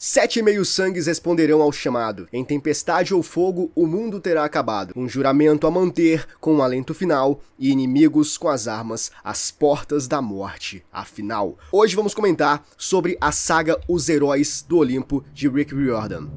Sete meio-sangues responderão ao chamado. Em tempestade ou fogo, o mundo terá acabado. Um juramento a manter, com um alento final, e inimigos com as armas às portas da morte. Afinal, hoje vamos comentar sobre a saga Os Heróis do Olimpo de Rick Riordan.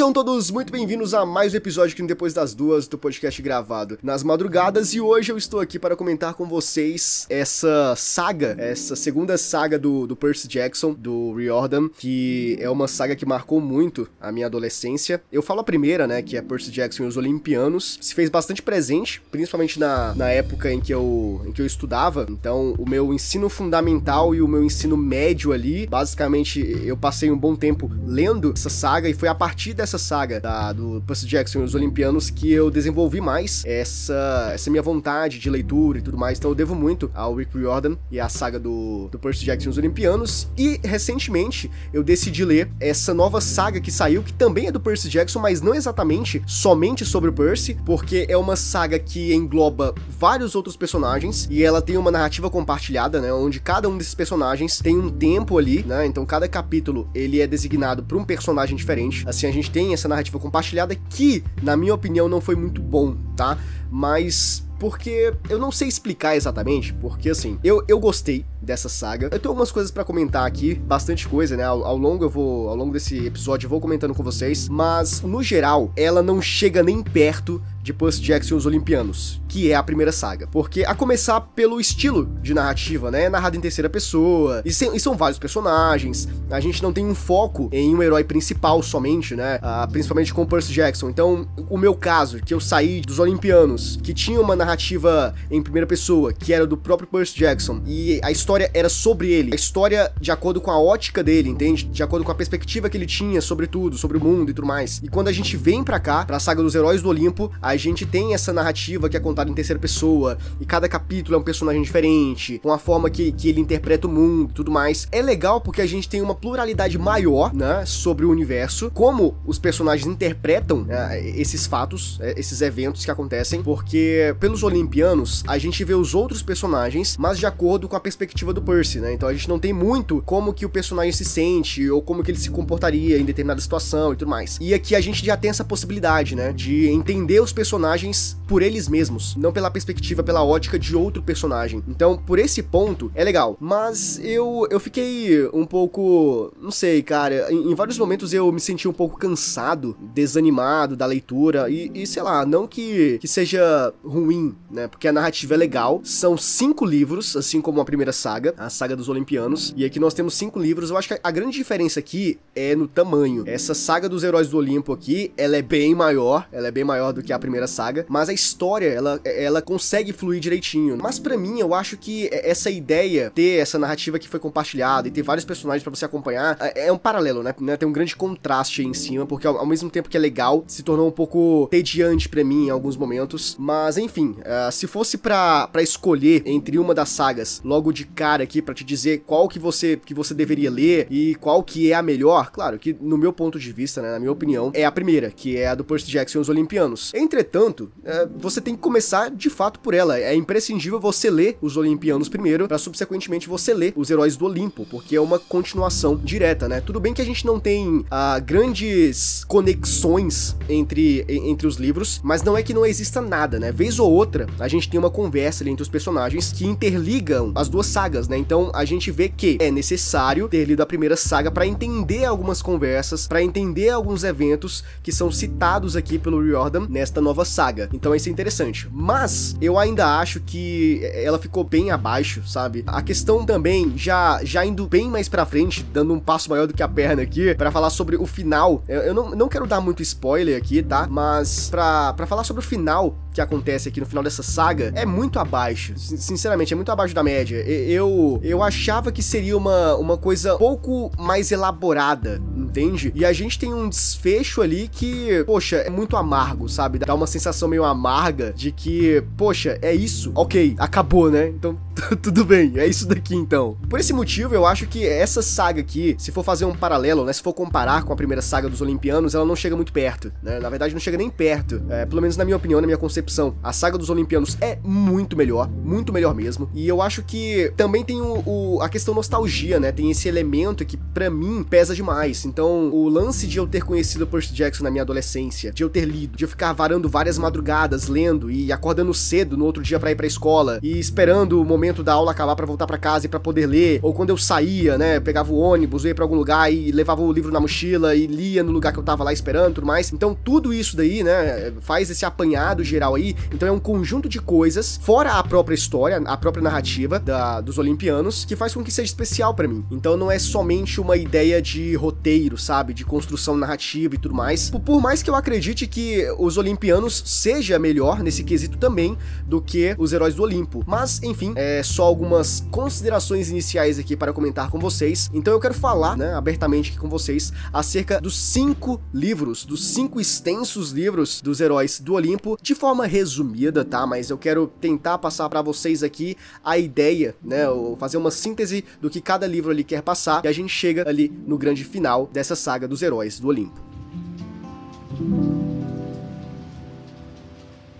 Sejam todos muito bem-vindos a mais um episódio no Depois das Duas do podcast gravado nas madrugadas. E hoje eu estou aqui para comentar com vocês essa saga, essa segunda saga do, do Percy Jackson, do Riordan, que é uma saga que marcou muito a minha adolescência. Eu falo a primeira, né, que é Percy Jackson e os Olimpianos, se fez bastante presente, principalmente na, na época em que, eu, em que eu estudava, então o meu ensino fundamental e o meu ensino médio ali, basicamente eu passei um bom tempo lendo essa saga e foi a partir dessa saga da, do Percy Jackson e os Olimpianos que eu desenvolvi mais essa, essa minha vontade de leitura e tudo mais. Então eu devo muito ao Rick Riordan e à saga do, do Percy Jackson e os Olimpianos. E recentemente eu decidi ler essa nova saga que saiu, que também é do Percy Jackson, mas não exatamente somente sobre o Percy, porque é uma saga que engloba vários outros personagens e ela tem uma narrativa compartilhada, né? Onde cada um desses personagens tem um tempo ali, né? Então cada capítulo ele é designado por um personagem diferente. Assim a gente tem essa narrativa compartilhada que, na minha opinião, não foi muito bom, tá? Mas porque eu não sei explicar exatamente, porque assim, eu, eu gostei dessa saga. Eu tenho algumas coisas para comentar aqui, bastante coisa, né? Ao, ao, longo eu vou, ao longo desse episódio eu vou comentando com vocês, mas no geral, ela não chega nem perto de Percy Jackson e os Olimpianos, que é a primeira saga. Porque a começar pelo estilo de narrativa, né? Narrado em terceira pessoa, e, sem, e, são vários personagens. A gente não tem um foco em um herói principal somente, né? Ah, principalmente com Percy Jackson. Então, o meu caso, que eu saí dos Olimpianos, que tinha uma narrativa em primeira pessoa, que era do próprio Percy Jackson, e a história era sobre ele. A história de acordo com a ótica dele, entende? De acordo com a perspectiva que ele tinha sobre tudo, sobre o mundo e tudo mais. E quando a gente vem para cá, pra saga dos Heróis do Olimpo, a gente tem essa narrativa que é contada em terceira pessoa, e cada capítulo é um personagem diferente, com a forma que, que ele interpreta o mundo e tudo mais. É legal porque a gente tem uma pluralidade maior, né, sobre o universo, como os personagens interpretam né, esses fatos, é, esses eventos que acontecem, porque pelos Olimpianos a gente vê os outros personagens, mas de acordo com a perspectiva do Percy, né? Então a gente não tem muito como que o personagem se sente ou como que ele se comportaria em determinada situação e tudo mais. E aqui a gente já tem essa possibilidade, né, de entender os personagens por eles mesmos, não pela perspectiva, pela ótica de outro personagem. Então, por esse ponto, é legal. Mas eu, eu fiquei um pouco. Não sei, cara. Em, em vários momentos eu me senti um pouco cansado, desanimado da leitura. E, e, sei lá, não que, que seja ruim, né? Porque a narrativa é legal. São cinco livros, assim como a primeira saga, a saga dos Olimpianos. E aqui nós temos cinco livros. Eu acho que a grande diferença aqui é no tamanho. Essa saga dos Heróis do Olimpo aqui, ela é bem maior. Ela é bem maior do que a primeira saga. Mas a história, ela, ela consegue fluir direitinho. Mas para mim, eu acho que essa ideia, ter essa narrativa que foi compartilhada e ter vários personagens para você acompanhar, é, é um paralelo, né? Tem um grande contraste aí em cima, porque ao, mesmo tempo que é legal, se tornou um pouco tediante para mim em alguns momentos. Mas enfim, uh, se fosse para escolher entre uma das sagas logo de cara aqui para te dizer qual que você que você deveria ler e qual que é a melhor, claro que no meu ponto de vista, né, na minha opinião, é a primeira, que é a do Percy Jackson e os Olimpianos. Entretanto, uh, você tem que começar de fato por ela. É imprescindível você ler os Olimpianos primeiro, para subsequentemente você ler os Heróis do Olimpo, porque é uma continuação direta, né? Tudo bem que a gente não tem uh, grandes conexões entre, entre os livros, mas não é que não exista nada, né? Vez ou outra, a gente tem uma conversa ali entre os personagens que interligam as duas sagas, né? Então a gente vê que é necessário ter lido a primeira saga para entender algumas conversas, para entender alguns eventos que são citados aqui pelo Riordan nesta nova saga. Então isso é interessante. Mas eu ainda acho que ela ficou bem abaixo, sabe? A questão também, já, já indo bem mais pra frente, dando um passo maior do que a perna aqui, para falar sobre o final. Eu, eu não, não quero dar muito spoiler aqui, tá? Mas pra falar sobre o final que acontece aqui no final dessa saga, é muito abaixo. Sinceramente, é muito abaixo da média. Eu, eu achava que seria uma, uma coisa pouco mais elaborada, entende? E a gente tem um desfecho ali que, poxa, é muito amargo, sabe? Dá uma sensação meio amarga de que, poxa, é isso. Ok, acabou, né? Então, tudo bem, é isso daqui então. Por esse motivo, eu acho que essa saga aqui, se for fazer um paralelo, né? Se for comparar com a primeira saga dos Olimpianos, ela não chega muito perto, né? Na verdade, não chega nem perto. É, pelo menos na minha opinião, na minha concepção. A saga dos Olimpianos é muito melhor, muito melhor mesmo. E eu acho que também tem o, o a questão nostalgia, né? Tem esse elemento que para mim pesa demais. Então, então, o lance de eu ter conhecido Percy Jackson na minha adolescência, de eu ter lido, de eu ficar varando várias madrugadas lendo e acordando cedo no outro dia para ir pra escola e esperando o momento da aula acabar para voltar para casa e para poder ler, ou quando eu saía, né, pegava o ônibus, ia para algum lugar e levava o livro na mochila e lia no lugar que eu tava lá esperando, tudo mais. Então, tudo isso daí, né, faz esse apanhado geral aí. Então, é um conjunto de coisas fora a própria história, a própria narrativa da, dos Olimpianos, que faz com que seja especial para mim. Então, não é somente uma ideia de roteiro sabe? De construção narrativa e tudo mais. Por mais que eu acredite que os Olimpianos seja melhor nesse quesito também do que os Heróis do Olimpo. Mas, enfim, é só algumas considerações iniciais aqui para comentar com vocês. Então eu quero falar, né, abertamente aqui com vocês acerca dos cinco livros, dos cinco extensos livros dos Heróis do Olimpo, de forma resumida, tá? Mas eu quero tentar passar para vocês aqui a ideia, né, ou fazer uma síntese do que cada livro ali quer passar e a gente chega ali no grande final dessa saga dos heróis do Olimpo.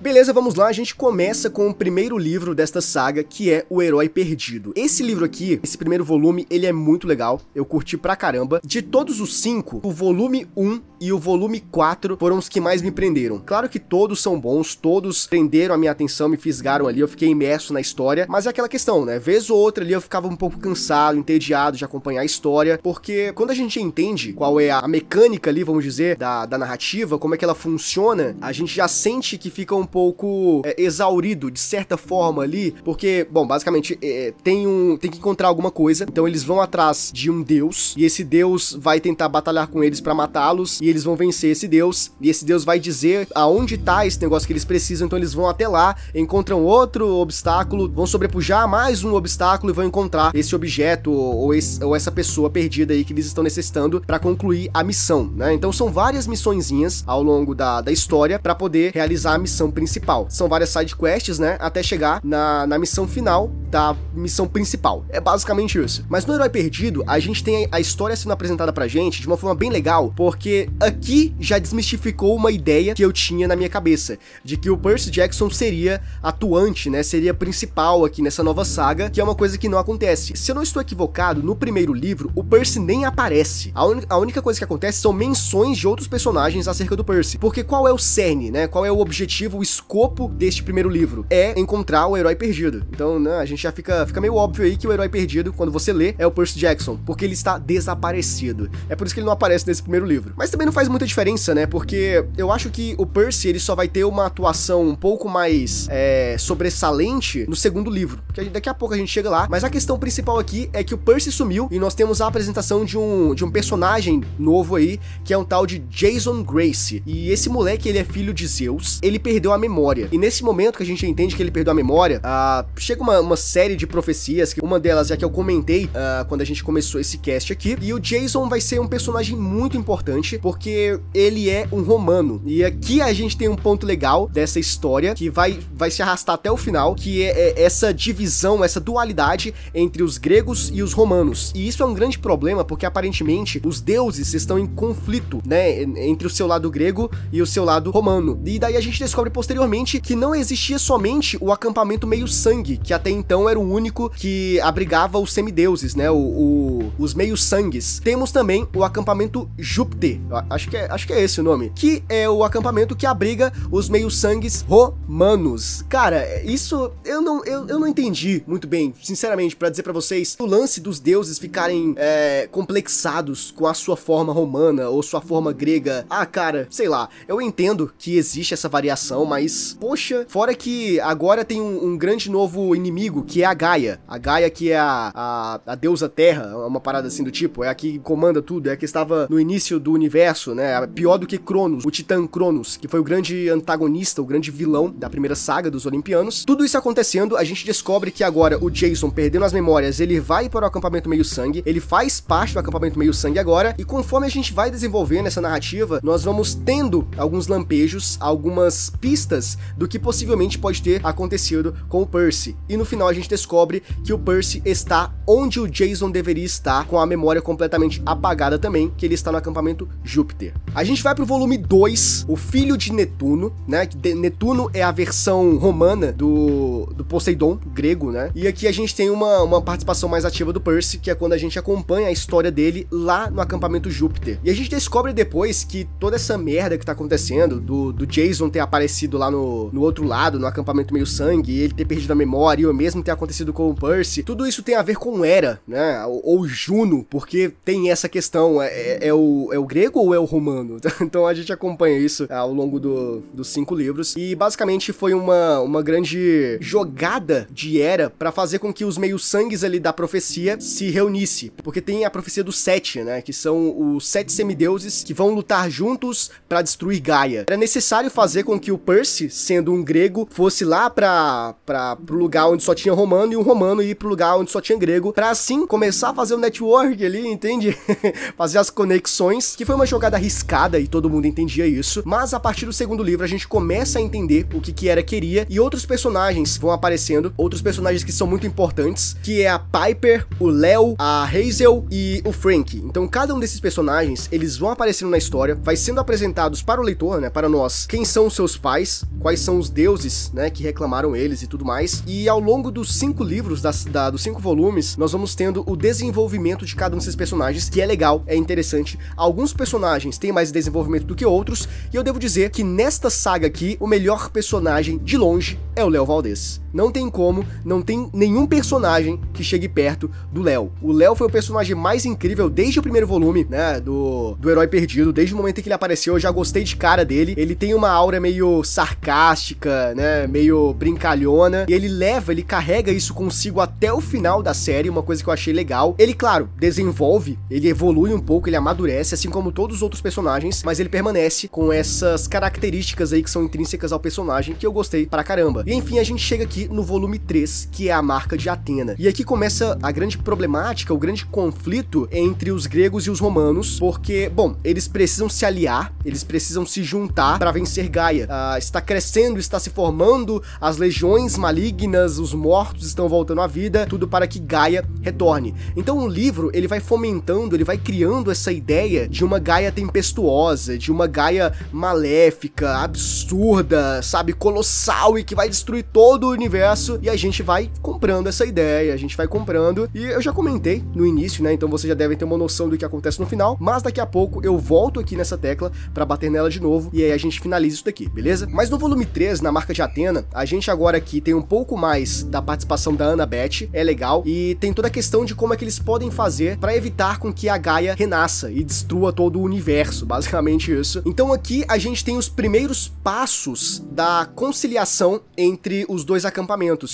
Beleza, vamos lá, a gente começa com o primeiro livro desta saga, que é O Herói Perdido. Esse livro aqui, esse primeiro volume, ele é muito legal, eu curti pra caramba. De todos os cinco, o volume 1 e o volume 4 foram os que mais me prenderam. Claro que todos são bons, todos prenderam a minha atenção, me fisgaram ali, eu fiquei imerso na história, mas é aquela questão, né? Vez ou outra ali eu ficava um pouco cansado, entediado de acompanhar a história, porque quando a gente entende qual é a mecânica ali, vamos dizer, da, da narrativa, como é que ela funciona, a gente já sente que fica um pouco é, exaurido de certa forma ali, porque, bom, basicamente é, tem um tem que encontrar alguma coisa, então eles vão atrás de um deus e esse deus vai tentar batalhar com eles para matá-los e eles vão vencer esse deus e esse deus vai dizer aonde tá esse negócio que eles precisam, então eles vão até lá, encontram outro obstáculo, vão sobrepujar mais um obstáculo e vão encontrar esse objeto ou, esse, ou essa pessoa perdida aí que eles estão necessitando para concluir a missão, né? Então são várias missõezinhas ao longo da, da história para poder realizar a missão principal. São várias side quests, né? Até chegar na, na missão final da missão principal. É basicamente isso. Mas no Herói Perdido, a gente tem a história sendo apresentada pra gente de uma forma bem legal, porque aqui já desmistificou uma ideia que eu tinha na minha cabeça, de que o Percy Jackson seria atuante, né? Seria principal aqui nessa nova saga, que é uma coisa que não acontece. Se eu não estou equivocado, no primeiro livro, o Percy nem aparece. A, un... a única coisa que acontece são menções de outros personagens acerca do Percy. Porque qual é o cerne, né? Qual é o objetivo, o escopo deste primeiro livro? É encontrar o herói perdido. Então, né, a gente já fica, fica meio óbvio aí que o herói perdido, quando você lê, é o Percy Jackson, porque ele está desaparecido. É por isso que ele não aparece nesse primeiro livro. Mas também não faz muita diferença, né? Porque eu acho que o Percy, ele só vai ter uma atuação um pouco mais é, sobressalente no segundo livro. Que daqui a pouco a gente chega lá. Mas a questão principal aqui é que o Percy sumiu e nós temos a apresentação de um, de um personagem novo aí, que é um tal de Jason Grace. E esse moleque, ele é filho de Zeus. Ele perdeu a memória. E nesse momento que a gente entende que ele perdeu a memória, uh, chega uma, uma, série de profecias, que uma delas é que eu comentei uh, quando a gente começou esse cast aqui. E o Jason vai ser um personagem muito importante, porque ele é um romano. E aqui a gente tem um ponto legal dessa história, que vai, vai se arrastar até o final, que é, é essa divisão, essa dualidade entre os gregos e os romanos. E isso é um grande problema, porque aparentemente os deuses estão em conflito, né, entre o seu lado grego e o seu lado romano. E daí a gente descobre posteriormente que não existia somente o acampamento meio-sangue, que até então era o único que abrigava os semideuses, né, o, o os meio-sangues. Temos também o acampamento Júpiter. Acho que é, acho que é esse o nome. Que é o acampamento que abriga os meio-sangues romanos. Cara, isso eu não, eu, eu não entendi muito bem, sinceramente, para dizer para vocês, o lance dos deuses ficarem é, complexados com a sua forma romana ou sua forma grega. Ah, cara, sei lá, eu entendo que existe essa variação, mas, poxa, fora que agora tem um, um grande novo inimigo, que é a Gaia. A Gaia que é a, a, a deusa terra, uma parada assim do tipo, é a que comanda tudo, é a que estava no início do universo, né? Pior do que Cronos, o Titã Cronos, que foi o grande antagonista, o grande vilão da primeira saga dos Olimpianos. Tudo isso acontecendo, a gente descobre que agora o Jason, perdendo as memórias, ele vai para o acampamento meio-sangue, ele faz parte do acampamento meio-sangue agora, e conforme a gente vai desenvolvendo essa narrativa, nós vamos tendo alguns lampejos, algumas pistas do que possivelmente pode ter acontecido com o Percy. E no final a gente descobre que o Percy está onde o Jason deveria estar, com a memória completamente apagada também, que ele está no acampamento Júpiter. A gente vai pro volume 2, o filho de Netuno, né? Netuno é a versão romana do, do Poseidon, grego, né? E aqui a gente tem uma, uma participação mais ativa do Percy, que é quando a gente acompanha a história dele lá no acampamento Júpiter. E a gente descobre depois que toda essa merda que tá acontecendo, do, do Jason ter aparecido lá no, no outro lado, no acampamento meio sangue, ele ter perdido a memória, e o mesmo ter acontecido com o Percy, tudo isso tem a ver com Hera, né? Ou, ou Juno, porque tem essa questão, é, é, é, o, é o grego ou é o romano? então a gente acompanha isso ao longo do, dos cinco livros. E basicamente foi uma, uma grande jogada de Hera para fazer com que os meio-sangues ali da profecia se reunisse. Porque tem a profecia dos sete, né? Que são os sete semideuses que vão lutar juntos para destruir Gaia. Era necessário fazer com que o Percy, sendo um grego, fosse lá para pro lugar onde só tinha romano e um romano ir pro lugar onde só tinha grego, para assim começar a fazer o um network ali, entende? fazer as conexões, que foi uma jogada arriscada e todo mundo entendia isso, mas a partir do segundo livro a gente começa a entender o que que era queria e outros personagens vão aparecendo, outros personagens que são muito importantes, que é a Piper, o Léo, a Hazel e o Frank. Então cada um desses personagens, eles vão aparecendo na história, vai sendo apresentados para o leitor, né, para nós, quem são seus pais, quais são os deuses, né, que reclamaram eles e tudo mais. E ao longo dos cinco livros, das, da, dos cinco volumes, nós vamos tendo o desenvolvimento de cada um desses personagens, que é legal, é interessante. Alguns personagens têm mais desenvolvimento do que outros, e eu devo dizer que nesta saga aqui, o melhor personagem, de longe, é o Léo Valdez. Não tem como, não tem nenhum personagem que chegue perto do Léo. O Léo foi o personagem mais incrível desde o primeiro volume, né, do, do Herói Perdido, desde o momento em que ele apareceu, eu já gostei de cara dele. Ele tem uma aura meio sarcástica, né, meio brincalhona, e ele leva, ele carrega isso consigo até o final da série, uma coisa que eu achei legal. Ele, claro, desenvolve, ele evolui um pouco, ele amadurece, assim como todos os outros personagens, mas ele permanece com essas características aí que são intrínsecas ao personagem que eu gostei pra caramba. E enfim, a gente chega aqui no volume 3, que é a marca de Atena. E aqui começa a grande problemática, o grande conflito entre os gregos e os romanos, porque, bom, eles precisam se aliar, eles precisam se juntar para vencer Gaia. Uh, está crescendo, está se formando, as legiões malignas, os mortos estão voltando à vida, tudo para que Gaia retorne. Então o livro, ele vai fomentando, ele vai criando essa ideia de uma Gaia tempestuosa, de uma Gaia maléfica, absurda, sabe, colossal e que vai destruir todo o universo e a gente vai comprando essa ideia, a gente vai comprando. E eu já comentei no início, né? Então você já deve ter uma noção do que acontece no final, mas daqui a pouco eu volto aqui nessa tecla para bater nela de novo e aí a gente finaliza isso daqui, beleza? Mas no volume 3, na marca de Atena, a gente agora aqui tem um pouco mais da participação da Annabeth, é legal, e tem toda a questão de como é que eles podem fazer para evitar com que a Gaia renasça e destrua todo o universo, basicamente isso. Então aqui a gente tem os primeiros passos da conciliação entre os dois acampamentos.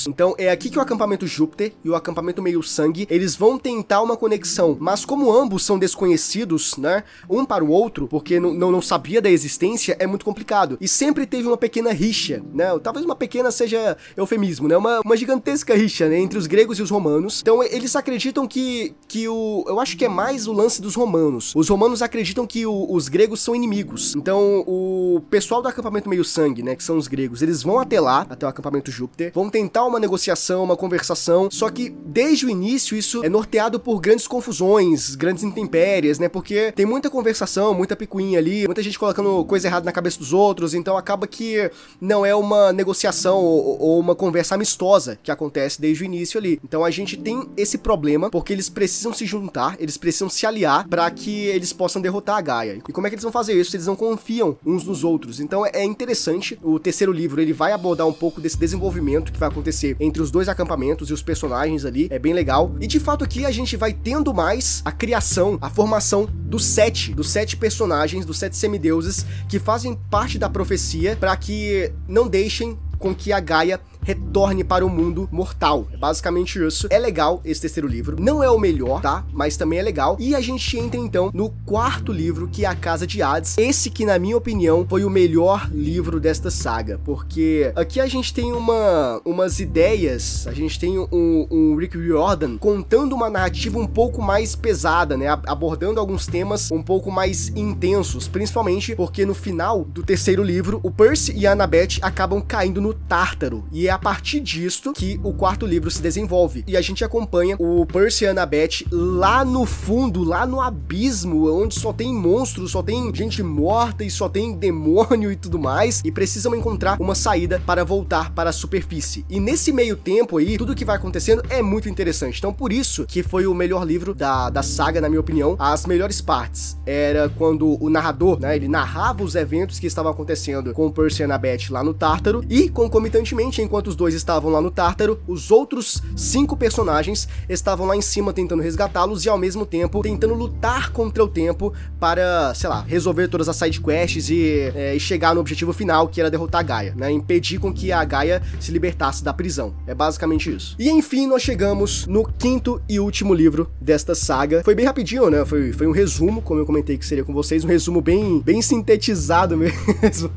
Então é aqui que o acampamento Júpiter e o acampamento Meio Sangue, eles vão tentar uma conexão, mas como ambos são desconhecidos, né, um para o outro, porque não, não, não sabia da existência, é muito complicado. E sempre teve uma pequena rixa, né, talvez uma pequena seja eufemismo, né, uma, uma gigantesca rixa, né, entre os gregos e os romanos. Então eles acreditam que, que o, eu acho que é mais o lance dos romanos. Os romanos acreditam que o, os gregos são inimigos. Então o pessoal do acampamento Meio Sangue, né, que são os gregos, eles vão até lá, até o acampamento Júpiter, vão tentar uma negociação, uma conversação, só que desde o início isso é norteado por grandes confusões, grandes intempéries, né? Porque tem muita conversação, muita picuinha ali, muita gente colocando coisa errada na cabeça dos outros, então acaba que não é uma negociação ou, ou uma conversa amistosa que acontece desde o início ali. Então a gente tem esse problema porque eles precisam se juntar, eles precisam se aliar para que eles possam derrotar a Gaia. E como é que eles vão fazer isso? Eles não confiam uns nos outros. Então é interessante. O terceiro livro ele vai abordar um pouco desse desenvolvimento que vai acontecer entre os dois acampamentos e os personagens ali. É bem legal. E de fato aqui a gente vai tendo mais a criação, a formação dos sete, dos sete personagens, dos sete semideuses que fazem parte da profecia para que não deixem com que a Gaia retorne para o mundo mortal. É basicamente isso. É legal esse terceiro livro. Não é o melhor, tá? Mas também é legal. E a gente entra então no quarto livro, que é A Casa de Hades. Esse que, na minha opinião, foi o melhor livro desta saga. Porque aqui a gente tem uma, umas ideias, a gente tem um, um Rick Riordan contando uma narrativa um pouco mais pesada, né? Abordando alguns temas um pouco mais intensos. Principalmente porque no final do terceiro livro, o Percy e a Annabeth acabam caindo no Tártaro. E é a partir disto que o quarto livro se desenvolve. E a gente acompanha o Percy e Annabeth lá no fundo, lá no abismo, onde só tem monstros, só tem gente morta e só tem demônio e tudo mais. E precisam encontrar uma saída para voltar para a superfície. E nesse meio tempo aí, tudo que vai acontecendo é muito interessante. Então, por isso que foi o melhor livro da, da saga, na minha opinião. As melhores partes era quando o narrador, né, ele narrava os eventos que estavam acontecendo com Percy e Annabeth lá no Tártaro e concomitantemente, enquanto enquanto os dois estavam lá no Tártaro, os outros cinco personagens estavam lá em cima tentando resgatá-los e ao mesmo tempo tentando lutar contra o tempo para, sei lá, resolver todas as side quests e, é, e chegar no objetivo final, que era derrotar a Gaia, né? Impedir com que a Gaia se libertasse da prisão. É basicamente isso. E enfim, nós chegamos no quinto e último livro desta saga. Foi bem rapidinho, né? Foi, foi um resumo, como eu comentei que seria com vocês, um resumo bem, bem sintetizado mesmo.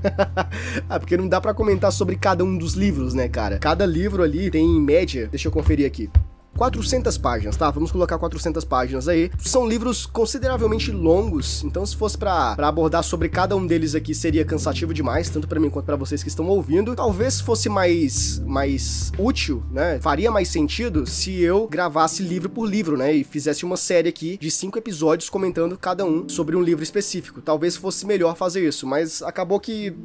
ah, porque não dá para comentar sobre cada um dos livros, né, cara? Cara. Cada livro ali tem, em média, deixa eu conferir aqui. 400 páginas, tá? Vamos colocar 400 páginas aí. São livros consideravelmente longos, então se fosse para abordar sobre cada um deles aqui seria cansativo demais, tanto para mim quanto para vocês que estão ouvindo. Talvez fosse mais mais útil, né? Faria mais sentido se eu gravasse livro por livro, né? E fizesse uma série aqui de cinco episódios comentando cada um sobre um livro específico. Talvez fosse melhor fazer isso, mas acabou que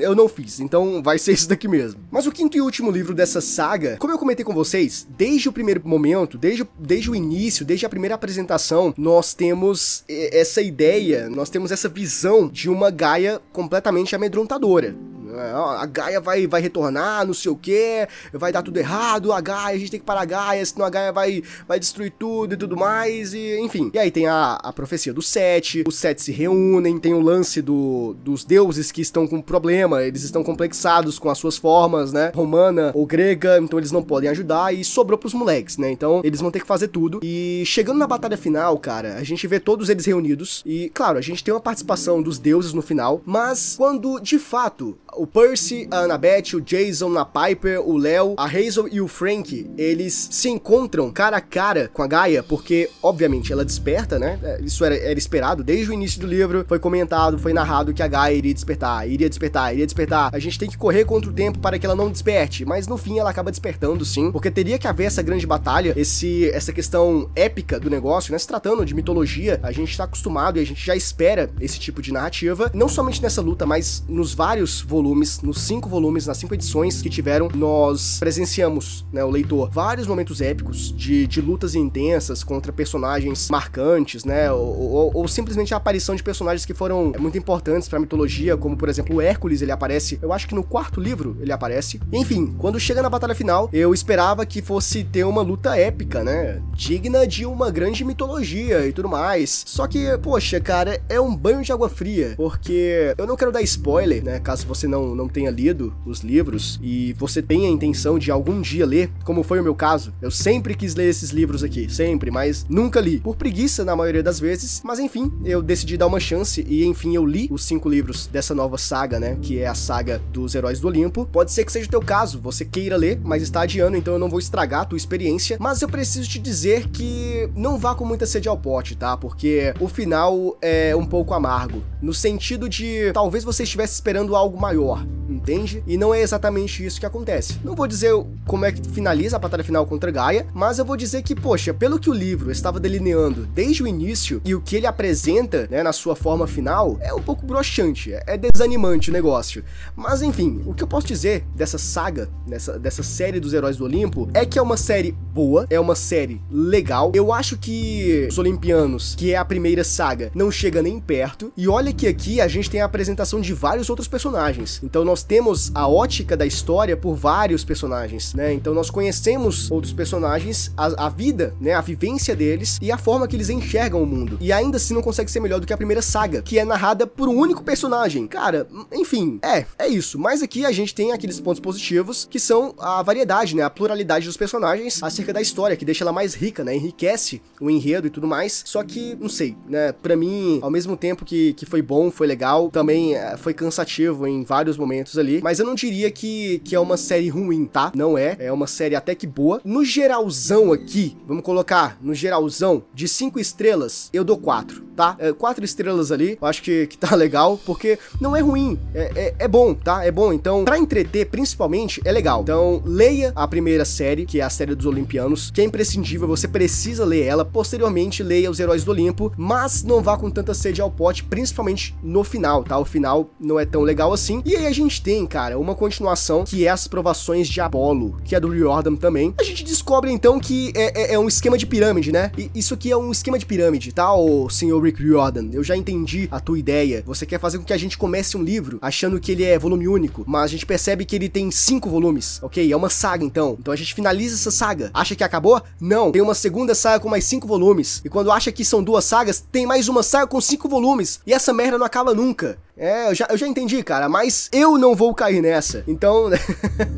eu não fiz, então vai ser isso daqui mesmo. Mas o quinto e último livro dessa saga, como eu comentei com vocês, desde o primeiro momento, desde, desde o início, desde a primeira apresentação, nós temos essa ideia, nós temos essa visão de uma Gaia completamente amedrontadora. É, a Gaia vai, vai retornar, não sei o que, vai dar tudo errado, a Gaia, a gente tem que parar a Gaia, senão a Gaia vai, vai destruir tudo e tudo mais, e enfim. E aí tem a, a profecia do Sete, os Sete se reúnem, tem o lance do, dos deuses que estão com problema, eles estão complexados com as suas formas, né, romana ou grega, então eles não podem ajudar, e sobrou pros moleques, né, então eles vão ter que fazer tudo. E chegando na batalha final, cara, a gente vê todos eles reunidos, e claro, a gente tem uma participação dos deuses no final, mas quando de fato o Percy, a Annabeth, o Jason, a Piper, o Léo, a Hazel e o Frank, eles se encontram cara a cara com a Gaia, porque, obviamente, ela desperta, né? É, isso era, era esperado desde o início do livro, foi comentado, foi narrado que a Gaia iria despertar, iria despertar, iria despertar. A gente tem que correr contra o tempo para que ela não desperte, mas no fim ela acaba despertando sim, porque teria que haver essa grande batalha, esse essa questão épica do negócio, né? Se tratando de mitologia, a gente está acostumado e a gente já espera esse tipo de narrativa, não somente nessa luta, mas nos vários volumes volumes, nos cinco volumes, nas cinco edições que tiveram, nós presenciamos, né, o leitor, vários momentos épicos de, de lutas intensas contra personagens marcantes, né, ou, ou, ou simplesmente a aparição de personagens que foram muito importantes para a mitologia, como por exemplo o Hércules, ele aparece, eu acho que no quarto livro ele aparece. Enfim, quando chega na batalha final, eu esperava que fosse ter uma luta épica, né, digna de uma grande mitologia e tudo mais. Só que, poxa, cara, é um banho de água fria, porque eu não quero dar spoiler, né, caso você não, não tenha lido os livros e você tenha a intenção de algum dia ler, como foi o meu caso, eu sempre quis ler esses livros aqui, sempre, mas nunca li. Por preguiça, na maioria das vezes, mas enfim, eu decidi dar uma chance e enfim eu li os cinco livros dessa nova saga, né? Que é a saga dos Heróis do Olimpo. Pode ser que seja o teu caso, você queira ler, mas está adiando, então eu não vou estragar a tua experiência. Mas eu preciso te dizer que não vá com muita sede ao pote, tá? Porque o final é um pouco amargo. No sentido de talvez você estivesse esperando algo maior maior. Entende? E não é exatamente isso que acontece. Não vou dizer como é que finaliza a batalha final contra Gaia, mas eu vou dizer que, poxa, pelo que o livro estava delineando desde o início e o que ele apresenta, né, na sua forma final, é um pouco broxante, é desanimante o negócio. Mas enfim, o que eu posso dizer dessa saga, dessa, dessa série dos Heróis do Olimpo, é que é uma série boa, é uma série legal. Eu acho que os Olimpianos, que é a primeira saga, não chega nem perto. E olha que aqui a gente tem a apresentação de vários outros personagens. Então nós temos a ótica da história por vários personagens, né? Então nós conhecemos outros personagens, a, a vida, né, a vivência deles e a forma que eles enxergam o mundo. E ainda assim não consegue ser melhor do que a primeira saga, que é narrada por um único personagem. Cara, enfim, é, é isso. Mas aqui a gente tem aqueles pontos positivos que são a variedade, né, a pluralidade dos personagens acerca da história, que deixa ela mais rica, né, enriquece o enredo e tudo mais. Só que, não sei, né, para mim, ao mesmo tempo que, que foi bom, foi legal, também é, foi cansativo em vários momentos ali, mas eu não diria que, que é uma série ruim, tá? Não é, é uma série até que boa. No geralzão aqui, vamos colocar no geralzão de 5 estrelas, eu dou 4, tá? É, 4 estrelas ali, eu acho que, que tá legal, porque não é ruim, é, é, é bom, tá? É bom, então, pra entreter, principalmente, é legal. Então, leia a primeira série, que é a série dos Olimpianos, que é imprescindível, você precisa ler ela, posteriormente leia os Heróis do Olimpo, mas não vá com tanta sede ao pote, principalmente no final, tá? O final não é tão legal assim. E aí a gente tem, cara, uma continuação que é as provações de Apolo, que é do Riordan também. A gente descobre então que é, é, é, um esquema de pirâmide, né? E isso aqui é um esquema de pirâmide, tá, o senhor Rick Riordan? Eu já entendi a tua ideia. Você quer fazer com que a gente comece um livro achando que ele é volume único, mas a gente percebe que ele tem cinco volumes, ok? É uma saga então. Então a gente finaliza essa saga. Acha que acabou? Não. Tem uma segunda saga com mais cinco volumes. E quando acha que são duas sagas, tem mais uma saga com cinco volumes. E essa merda não acaba nunca. É, eu já, eu já entendi, cara, mas eu não vou cair nessa. Então,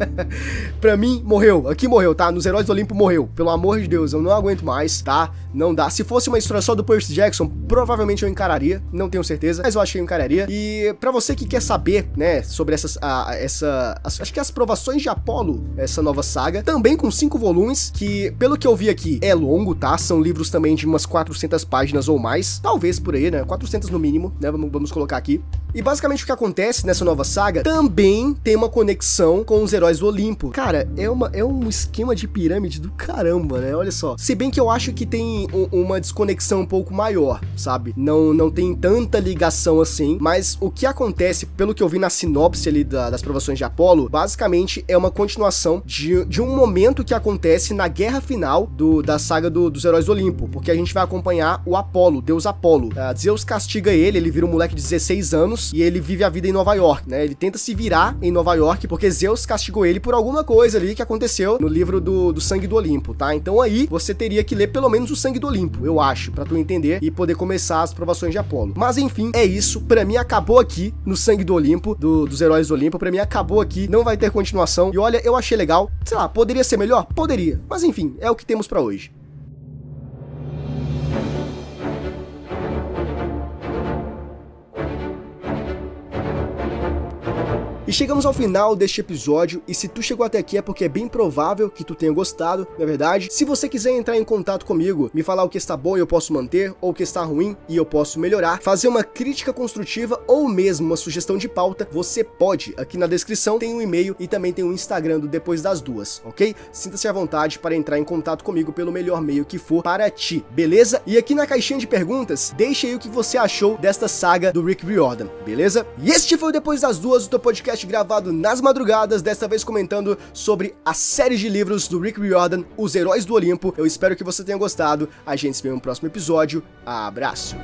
pra mim, morreu. Aqui morreu, tá? Nos Heróis do Olimpo morreu. Pelo amor de Deus, eu não aguento mais, tá? Não dá. Se fosse uma história só do Percy Jackson, provavelmente eu encararia. Não tenho certeza, mas eu acho que eu encararia. E para você que quer saber, né, sobre essas, a, essa, as, acho que as provações de Apolo, essa nova saga, também com cinco volumes, que pelo que eu vi aqui é longo, tá? São livros também de umas 400 páginas ou mais, talvez por aí, né? 400 no mínimo, né? Vamos, vamos colocar aqui. E basicamente o que acontece nessa nova saga também tem uma conexão com os heróis do Olimpo. Cara, é, uma, é um esquema de pirâmide do caramba, né? Olha só. Se bem que eu acho que tem um, uma desconexão um pouco maior, sabe? Não, não tem tanta ligação assim, mas o que acontece, pelo que eu vi na sinopse ali da, das provações de Apolo, basicamente é uma continuação de, de um momento que acontece na guerra final do, da saga do, dos heróis do Olimpo, porque a gente vai acompanhar o Apolo, Deus Apolo. Uh, Zeus castiga ele, ele vira um moleque de 16 anos e ele vive a vida em Nova York, né? Ele tenta se virar em Nova York porque Zeus castigou ele por alguma coisa ali que aconteceu no livro do, do Sangue do Olimpo, tá? Então aí você teria que ler pelo menos o Sangue do Olimpo, eu acho, para tu entender e poder começar as provações de Apolo. Mas enfim, é isso. Para mim acabou aqui no Sangue do Olimpo, do, dos Heróis do Olimpo. Para mim acabou aqui, não vai ter continuação. E olha, eu achei legal. Sei lá, poderia ser melhor? Poderia. Mas enfim, é o que temos para hoje. Chegamos ao final deste episódio, e se tu chegou até aqui é porque é bem provável que tu tenha gostado, na é verdade. Se você quiser entrar em contato comigo, me falar o que está bom e eu posso manter, ou o que está ruim e eu posso melhorar, fazer uma crítica construtiva ou mesmo uma sugestão de pauta, você pode. Aqui na descrição tem um e-mail e também tem um Instagram do Depois das Duas, ok? Sinta-se à vontade para entrar em contato comigo pelo melhor meio que for para ti, beleza? E aqui na caixinha de perguntas, deixe aí o que você achou desta saga do Rick Riordan, beleza? E este foi o Depois das Duas, do teu podcast gravado nas madrugadas, desta vez comentando sobre a série de livros do Rick Riordan, Os Heróis do Olimpo. Eu espero que você tenha gostado. A gente se vê no próximo episódio. Abraço!